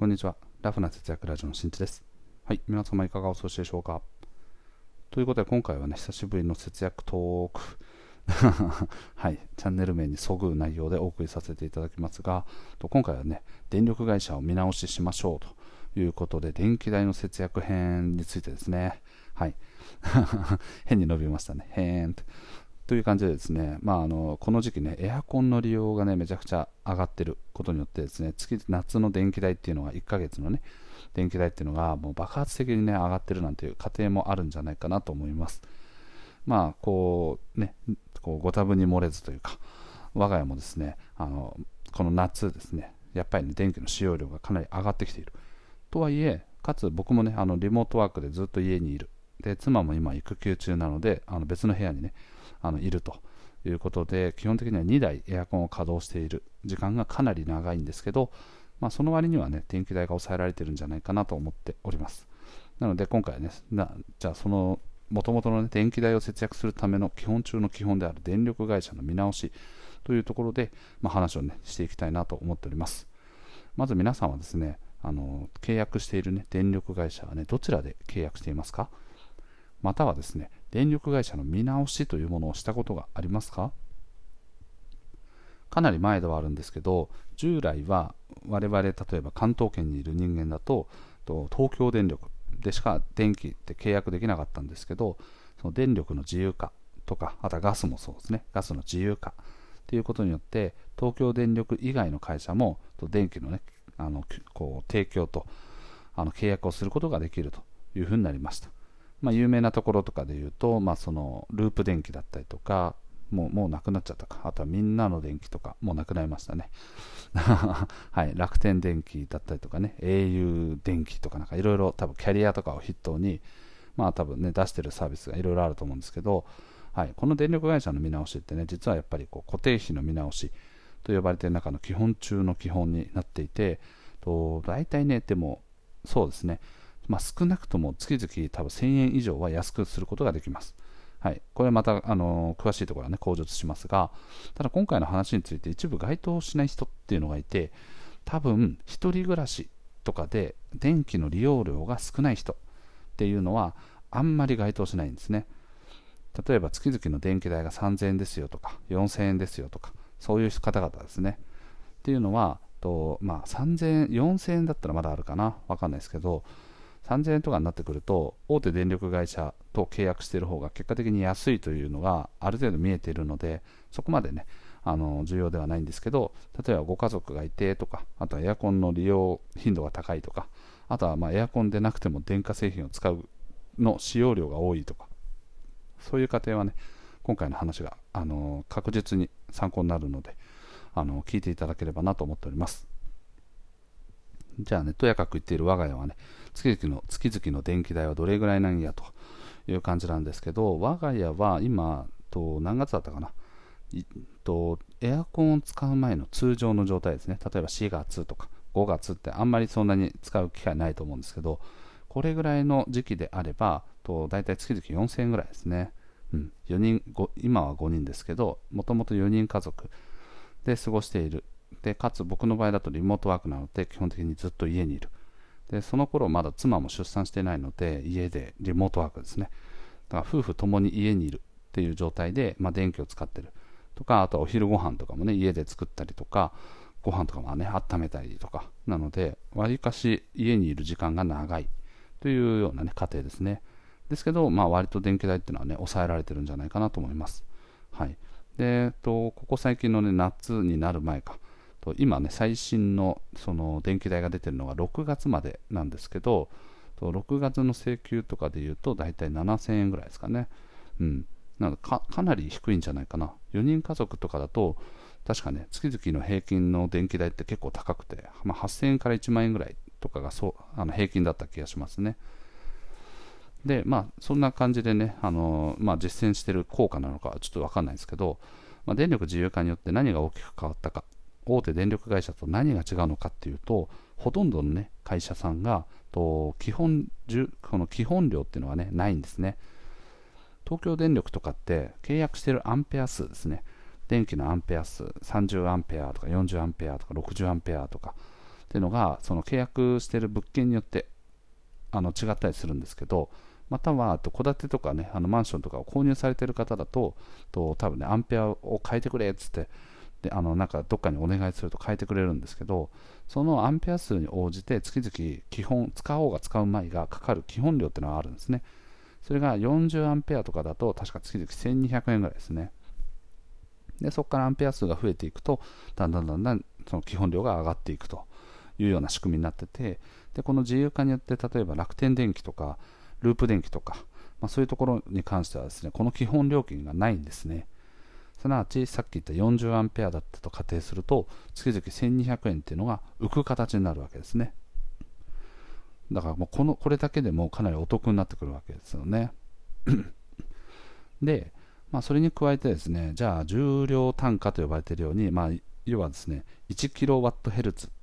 こんにちは。ラフな節約ラジオのしんちです。はい、皆様いかがお過ごしでしょうか。ということで、今回はね、久しぶりの節約トーク。はい、チャンネル名にそぐう内容でお送りさせていただきますが、今回はね、電力会社を見直ししましょうということで、電気代の節約編についてですね、はい、変に伸びましたね、へーんと。という感じでですね、まあ、あのこの時期ね、エアコンの利用がね、めちゃくちゃ上がってることによってですね、月夏の電気代っていうのが1ヶ月のね、電気代っていうのがもう爆発的にね、上がってるなんていう家庭もあるんじゃないかなと思います。まあ、こうね、こうご多分に漏れずというか、我が家もですね、あのこの夏ですね、やっぱりね、電気の使用量がかなり上がってきている。とはいえ、かつ僕もね、あのリモートワークでずっと家にいる。で、妻も今育休中なので、あの別の部屋にね、あのいるということで、基本的には2台エアコンを稼働している時間がかなり長いんですけど、まあ、その割にはね、電気代が抑えられてるんじゃないかなと思っております。なので今回はね、なじゃあその元々の、ね、電気代を節約するための基本中の基本である電力会社の見直しというところで、まあ、話を、ね、していきたいなと思っております。まず皆さんはですね、あの契約している、ね、電力会社は、ね、どちらで契約していますか？またはですね、電力会社の見直しというものをしたことがありますか？かなり前ではあるんですけど、従来は我々、例えば関東圏にいる人間だと、東京電力でしか電気って契約できなかったんですけど、その電力の自由化とか、あとはガスもそうですね、ガスの自由化ということによって、東京電力以外の会社も電気の,、ね、あのこう提供とあの契約をすることができるというふうになりました。まあ、有名なところとかで言うと、まあ、そのループ電気だったりとか、もうもうなくなっちゃったか、あとはみんなの電気とか、もうなくなりましたね。はい、楽天電気だったりとかね、au 電気とかなんかいろいろ多分キャリアとかを筆頭に、まあ多分ね、出してるサービスがいろいろあると思うんですけど、はい、この電力会社の見直しってね、実はやっぱりこう固定費の見直しと呼ばれている中の基本中の基本になっていて、と大体ね、でもそうですね、まあ、少なくとも月々多分1000円以上は安くすることができます。はい、これはまた、あの詳しいところは、ね、口述しますが、ただ今回の話について一部該当しない人っていうのがいて、多分1人暮らしとかで電気の利用量が少ない人っていうのはあんまり該当しないんですね。例えば月々の電気代が3000円ですよとか4000円ですよとかそういう方々ですね。っていうのはと、まあ、3000円、4000円だったらまだあるかな、わかんないですけど、3000円とかになってくると大手電力会社と契約している方が結果的に安いというのがある程度見えているのでそこまでねあの重要ではないんですけど例えばご家族がいてとかあとはエアコンの利用頻度が高いとかあとはまエアコンでなくても電化製品を使うの使用量が多いとかそういう家庭はね今回の話があの確実に参考になるのであの聞いていただければなと思っております。じゃあねとやかく言っている我が家はね月々の月々の電気代はどれぐらいなんやという感じなんですけど、我が家は今、と何月だったかな、えっとエアコンを使う前の通常の状態ですね、例えば4月とか5月ってあんまりそんなに使う機会ないと思うんですけど、これぐらいの時期であれば、と大体月々4000円ぐらいですね。うん、4人今は5人ですけど、もともと4人家族で過ごしている。で、かつ僕の場合だとリモートワークなので、基本的にずっと家にいる。でその頃まだ妻も出産してないので家でリモートワークですね。だから夫婦ともに家にいるっていう状態で、まあ、電気を使ってる。とかあとはお昼ご飯とかもね家で作ったりとかご飯とかもね温めたりとかなのでわりかし家にいる時間が長い。というような、ね、家庭ですね。ですけど、まあ、割と電気代っていうのはね抑えられてるんじゃないかなと思います。はい。で、えっと、ここ最近の、ね、夏になる前か。と今ね、最新のその電気代が出てるのが6月までなんですけど、と6月の請求とかでいうと大体7000円ぐらいですかね。うん。なのかかなり低いんじゃないかな。4人家族とかだと、確かね、月々の平均の電気代って結構高くて、まあ、8000円から1万円ぐらいとかがそうあの平均だった気がしますね。で、まあ、そんな感じでね、あのまあ、実践してる効果なのかはちょっとわかんないですけど、まあ、電力自由化によって何が大きく変わったか大手電力会社と何が違うのかっていうとほとんどの、ね、会社さんがと基本この基本量っていうのは、ね、ないんですね。東京電力とかって契約してるアンペア数ですね。電気のアンペア数30アンペアとか40アンペアとか60アンペアとかっていうのがその契約してる物件によってあの違ったりするんですけどまたは戸建てとかねあのマンションとかを購入されてる方だとと多分ねアンペアを変えてくれっつってであのなんかどっかにお願いすると変えてくれるんですけどそのアンペア数に応じて月々基本使おうが使う前がかかる基本料っていうのがあるんですね。それが40アンペアとかだと確か月々1200円ぐらいですね。でそこからアンペア数が増えていくとだんだんだんだんその基本料が上がっていくというような仕組みになっててでこの自由化によって例えば楽天電気とかループ電気とか、まあ、そういうところに関してはですねこの基本料金がないんですね。すなわちさっき言った40アンペアだったと仮定すると月々1200円っていうのが浮く形になるわけですね。だからもうこのこれだけでもかなりお得になってくるわけですよね。で、まあ、それに加えてですねじゃあ重量単価と呼ばれているように、まあ、要はですね 1kWh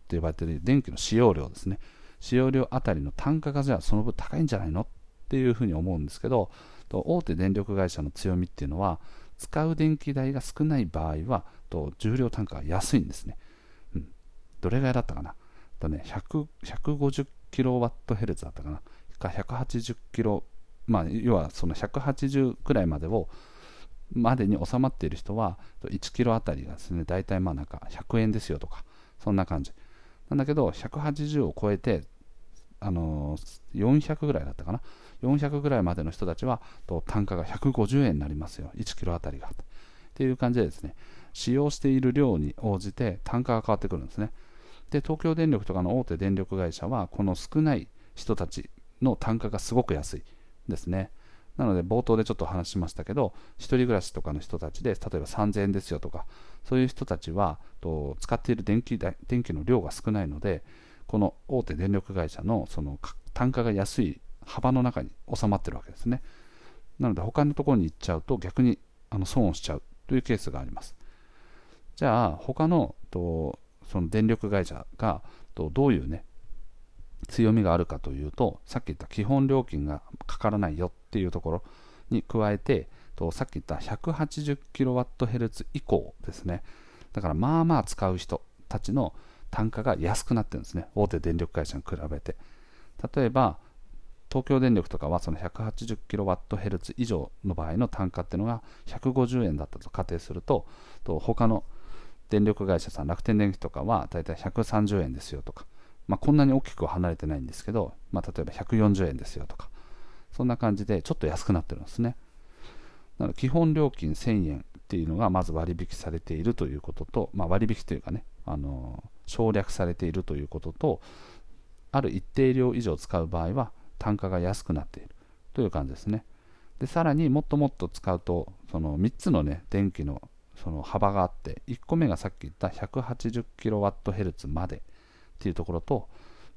と呼ばれている電気の使用量ですね。使用量あたりの単価がじゃあその分高いんじゃないのっていうふうに思うんですけど大手電力会社の強みっていうのは使う電気代が少ない場合はと重量単価が安いんですね、うん、どれぐらいだったかな。とね150キロワットヘルツだったかな。か180キロまあ要はその180くらいまでをまでに収まっている人は1キロあたりがですね大体まあなんか100円ですよとかそんな感じ。なんだけど180を超えてあのー、400ぐらいだったかな。400ぐらいまでの人たちはと単価が150円になりますよ。1キロあたりが。っていう感じでですね使用している量に応じて単価が変わってくるんですね。で東京電力とかの大手電力会社はこの少ない人たちの単価がすごく安いですね。なので冒頭でちょっと話しましたけど1人暮らしとかの人たちで例えば3000円ですよとかそういう人たちはと使っている電気電気の量が少ないのでこの大手電力会社のその単価が安い幅の中に収まってるわけですね。なので他のところに行っちゃうと逆にあの損をしちゃうというケースがあります。じゃあ他のとその電力会社がとどういうね強みがあるかというとさっき言った基本料金がかからないよっていうところに加えてとさっき言った 180kWh 以降ですね。だからまあまあ使う人たちの単価が安くなってるんですね。大手電力会社に比べて。例えば東京電力とかはその 180kWh 以上の場合の単価っていうのが150円だったと仮定するとと他の電力会社さん楽天電気とかはだいたい130円ですよとか、まあ、こんなに大きく離れてないんですけど、まあ、例えば140円ですよとかそんな感じでちょっと安くなってるんですね。なの基本料金1000円っていうのがまず割引されているということと、まあ、割引というかねあの省略されているということとある一定量以上使う場合は単価が安くなっている。という感じですね。でさらにもっともっと使うとその3つの、ね、電気のその幅があって1個目がさっき言った 180kWh までっていうところと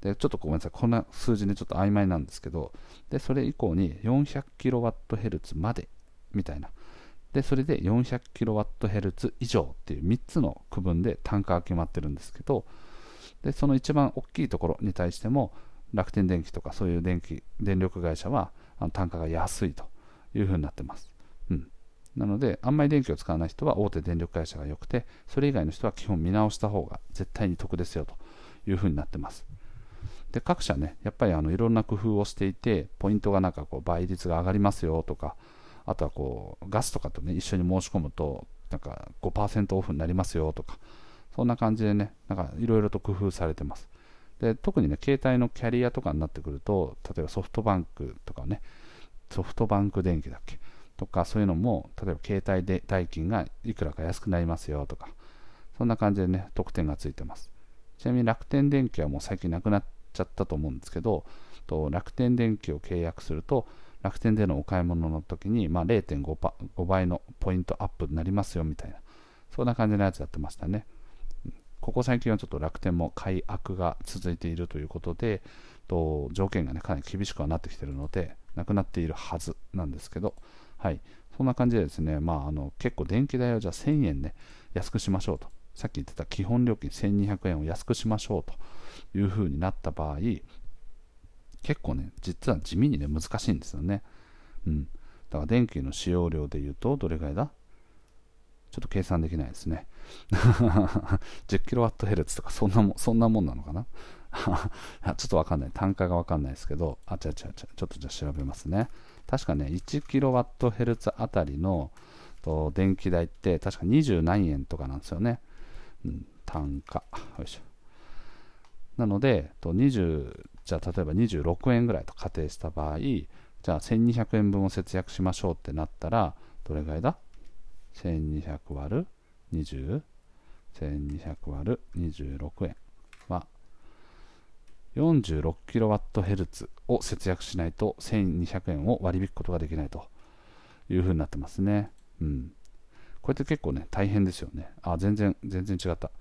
でちょっとごめんなさい。こんな数字ねちょっと曖昧なんですけどでそれ以降に 400kWh までみたいな。でそれで 400kWh 以上っていう3つの区分で単価が決まってるんですけどでその一番大きいところに対しても楽天電気とかそういう電気電力会社はあの単価が安いというふうになってます、うん、なのであんまり電気を使わない人は大手電力会社が良くてそれ以外の人は基本見直した方が絶対に得ですよというふうになってます。で各社ねやっぱりあのいろんな工夫をしていてポイントがなんかこう倍率が上がりますよとかあとはこうガスとかとね一緒に申し込むとなんか5%オフになりますよとかそんな感じでねなんかいろいろと工夫されてます。で特にね携帯のキャリアとかになってくると例えばソフトバンクとかねソフトバンク電気だっけ？とかそういうのも例えば携帯で代金がいくらか安くなりますよとかそんな感じでね特典がついてます。ちなみに楽天電気はもう最近なくなっちゃったと思うんですけどと楽天電気を契約すると楽天でのお買い物の時に、まあ、0.5倍のポイントアップになりますよみたいなそんな感じのやつやってましたね。ここ最近はちょっと楽天も改悪が続いているということでと条件がねかなり厳しくはなってきているのでなくなっているはずなんですけどはいそんな感じでですねまああの結構電気代をじゃあ1000円ね安くしましょうとさっき言ってた基本料金1200円を安くしましょうというふうになった場合結構ね、実は地味にね、難しいんですよね。うん。だから電気の使用量で言うと、どれぐらいだ？ちょっと計算できないですね。10kWh とかそんなもそんなもんなのかな？ちょっとわかんない。単価がわかんないですけど、あ、違う違う違う。ちょっとじゃあ調べますね。確かね、1kWh あたりのと電気代って確か20何円とかなんですよね。うん、単価。よいしょ。なので、と20、じゃあ例えば26円ぐらいと仮定した場合、じゃあ1200円分を節約しましょうってなったら、どれぐらいだ？?1200 割る20、1200割る26円は 46kWh を節約しないと1200円を割り引くことができないというふうになってますね。うん。これって結構ね、大変ですよね。あ、全然、全然違った。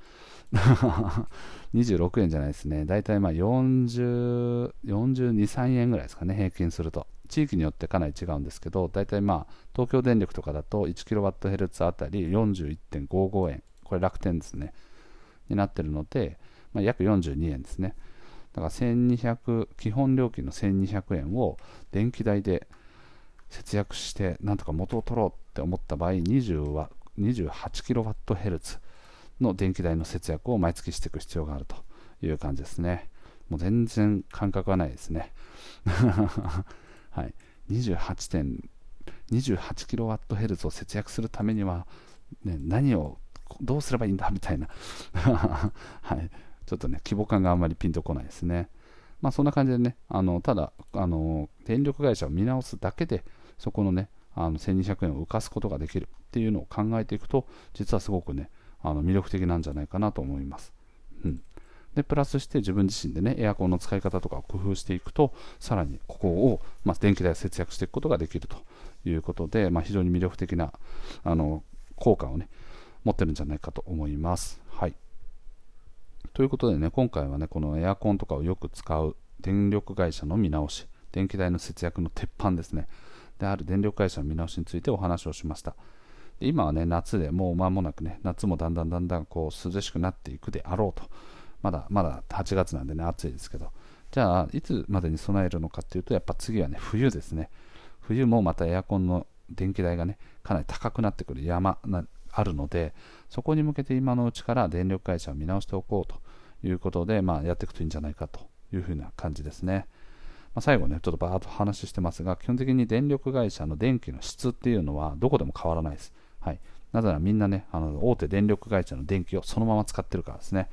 26円じゃないですね。だいたいまあ40、42、3円ぐらいですかね、平均すると。地域によってかなり違うんですけど、だいたいまあ、東京電力とかだと 1kWh あたり41.55円。これ楽天ですね。になってるので、まあ、約42円ですね。だから1200、基本料金の1200円を電気代で節約して、なんとか元を取ろうって思った場合、28kWh の電気代の節約を毎月していく必要があるという感じですね。もう全然感覚はないですね。はい、28.28kWh を節約するためには、ね、何をどうすればいいんだみたいな、はい、ちょっとね、規模感があんまりピンとこないですね。まあ、そんな感じでね、あのただあの、電力会社を見直すだけで、そこのね、あの1200円を浮かすことができるっていうのを考えていくと、実はすごくね、あの魅力的なんじゃないかなと思います。うん、で、プラスして自分自身でね、エアコンの使い方とかを工夫していくと、さらにここを、まあ、電気代を節約していくことができるということで、まあ、非常に魅力的なあの効果をね、持ってるんじゃないかと思います。はい。ということでね、今回はね、このエアコンとかをよく使う電力会社の見直し、電気代の節約の鉄板ですね、である電力会社の見直しについてお話をしました。今はね、夏でもう間もなくね、夏もだんだんだんだんこう涼しくなっていくであろうと。まだまだ8月なんでね、暑いですけど。じゃあ、いつまでに備えるのかっていうと、やっぱ次はね、冬ですね。冬もまたエアコンの電気代がね、かなり高くなってくる山なあるので、そこに向けて今のうちから電力会社を見直しておこうということで、まあ、やっていくといいんじゃないかというふうな感じですね。まあ、最後ね、ちょっとバーッと話してますが、基本的に電力会社の電気の質っていうのはどこでも変わらないです。はい、なぜならみんなね、あの大手電力会社の電気をそのまま使ってるからですね。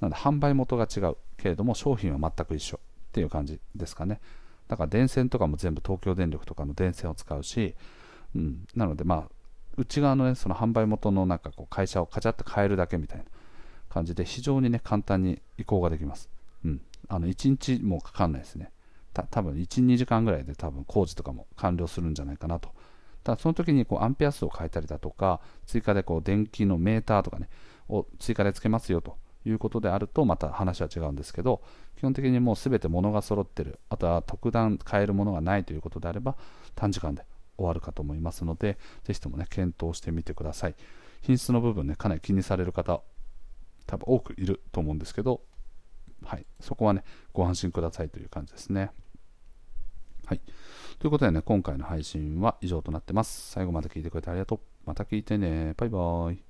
なので販売元が違うけれども商品は全く一緒っていう感じですかね。だから電線とかも全部東京電力とかの電線を使うし、うん、なのでまあ内側のね、その販売元のなんかこう会社をカチャッと変えるだけみたいな感じで、非常にね、簡単に移行ができます。うん。あの、1日もかかんないですね。た多分1、2時間ぐらいで多分工事とかも完了するんじゃないかなと。ただその時にこうアンペア数を変えたりだとか、追加でこう電気のメーターとかね、を追加でつけますよということであると、また話は違うんですけど、基本的にもう全て物が揃ってる、あとは特段変えるものがないということであれば、短時間で終わるかと思いますので、ぜひともね、検討してみてください。品質の部分ね、かなり気にされる方、多分多くいると思うんですけど、はい、そこはね、ご安心くださいという感じですね。はい。ということでね、今回の配信は以上となってます。最後まで聞いてくれてありがとう。また聞いてね。バイバーイ。